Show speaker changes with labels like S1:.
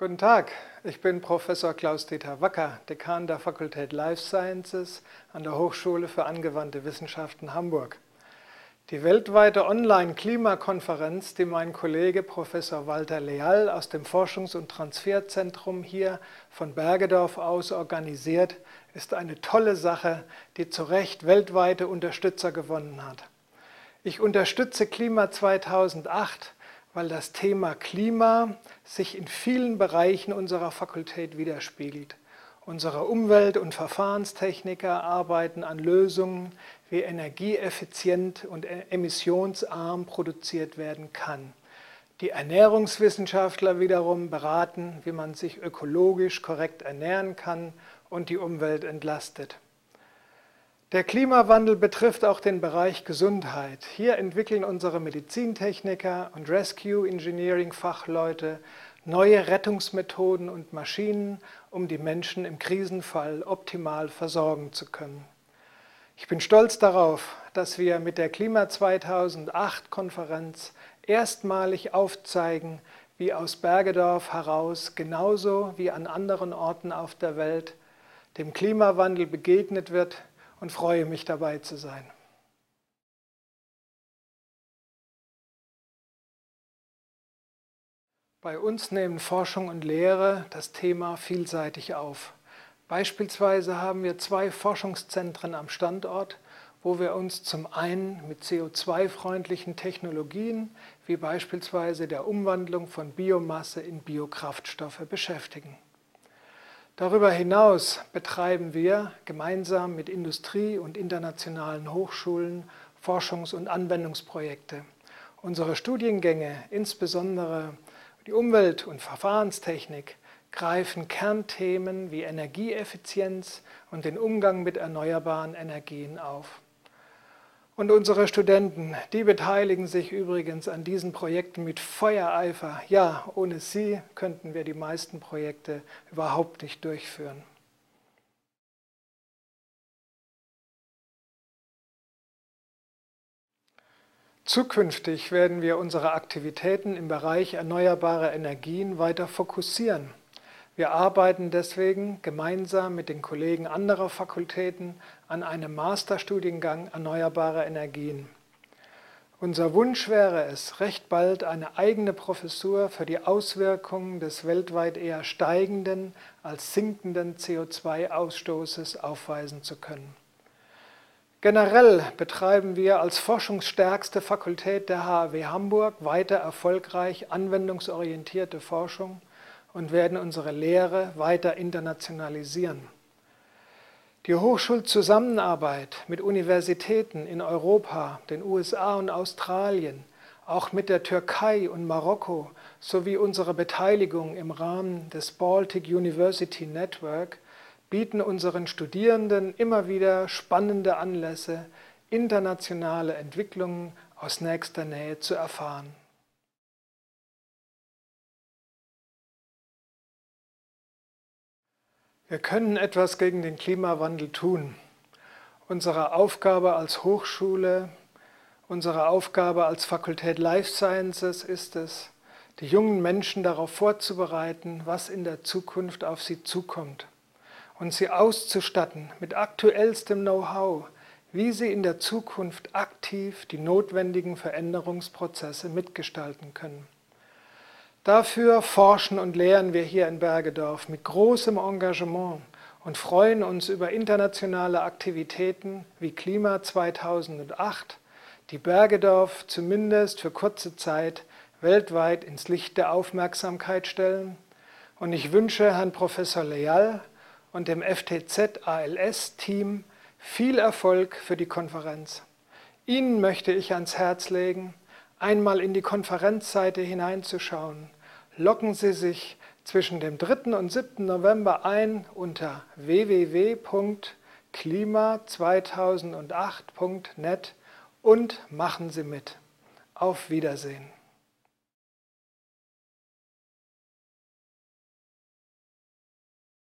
S1: Guten Tag, ich bin Professor Klaus-Dieter Wacker, Dekan der Fakultät Life Sciences an der Hochschule für angewandte Wissenschaften Hamburg. Die weltweite Online-Klimakonferenz, die mein Kollege Professor Walter Leal aus dem Forschungs- und Transferzentrum hier von Bergedorf aus organisiert, ist eine tolle Sache, die zu Recht weltweite Unterstützer gewonnen hat. Ich unterstütze Klima 2008 weil das Thema Klima sich in vielen Bereichen unserer Fakultät widerspiegelt. Unsere Umwelt- und Verfahrenstechniker arbeiten an Lösungen, wie energieeffizient und e- emissionsarm produziert werden kann. Die Ernährungswissenschaftler wiederum beraten, wie man sich ökologisch korrekt ernähren kann und die Umwelt entlastet. Der Klimawandel betrifft auch den Bereich Gesundheit. Hier entwickeln unsere Medizintechniker und Rescue Engineering Fachleute neue Rettungsmethoden und Maschinen, um die Menschen im Krisenfall optimal versorgen zu können. Ich bin stolz darauf, dass wir mit der Klima 2008 Konferenz erstmalig aufzeigen, wie aus Bergedorf heraus genauso wie an anderen Orten auf der Welt dem Klimawandel begegnet wird und freue mich dabei zu sein. Bei uns nehmen Forschung und Lehre das Thema vielseitig auf. Beispielsweise haben wir zwei Forschungszentren am Standort, wo wir uns zum einen mit CO2-freundlichen Technologien wie beispielsweise der Umwandlung von Biomasse in Biokraftstoffe beschäftigen. Darüber hinaus betreiben wir gemeinsam mit Industrie und internationalen Hochschulen Forschungs- und Anwendungsprojekte. Unsere Studiengänge, insbesondere die Umwelt- und Verfahrenstechnik, greifen Kernthemen wie Energieeffizienz und den Umgang mit erneuerbaren Energien auf. Und unsere Studenten, die beteiligen sich übrigens an diesen Projekten mit Feuereifer. Ja, ohne sie könnten wir die meisten Projekte überhaupt nicht durchführen. Zukünftig werden wir unsere Aktivitäten im Bereich erneuerbare Energien weiter fokussieren. Wir arbeiten deswegen gemeinsam mit den Kollegen anderer Fakultäten an einem Masterstudiengang Erneuerbare Energien. Unser Wunsch wäre es, recht bald eine eigene Professur für die Auswirkungen des weltweit eher steigenden als sinkenden CO2-Ausstoßes aufweisen zu können. Generell betreiben wir als forschungsstärkste Fakultät der HAW Hamburg weiter erfolgreich anwendungsorientierte Forschung und werden unsere Lehre weiter internationalisieren. Die Hochschulzusammenarbeit mit Universitäten in Europa, den USA und Australien, auch mit der Türkei und Marokko sowie unsere Beteiligung im Rahmen des Baltic University Network bieten unseren Studierenden immer wieder spannende Anlässe, internationale Entwicklungen aus nächster Nähe zu erfahren. Wir können etwas gegen den Klimawandel tun. Unsere Aufgabe als Hochschule, unsere Aufgabe als Fakultät Life Sciences ist es, die jungen Menschen darauf vorzubereiten, was in der Zukunft auf sie zukommt und sie auszustatten mit aktuellstem Know-how, wie sie in der Zukunft aktiv die notwendigen Veränderungsprozesse mitgestalten können. Dafür forschen und lehren wir hier in Bergedorf mit großem Engagement und freuen uns über internationale Aktivitäten wie Klima 2008, die Bergedorf zumindest für kurze Zeit weltweit ins Licht der Aufmerksamkeit stellen. Und ich wünsche Herrn Professor Leal und dem FTZ-ALS-Team viel Erfolg für die Konferenz. Ihnen möchte ich ans Herz legen, einmal in die Konferenzseite hineinzuschauen. Locken Sie sich zwischen dem 3. und 7. November ein unter www.klima2008.net und machen Sie mit. Auf Wiedersehen.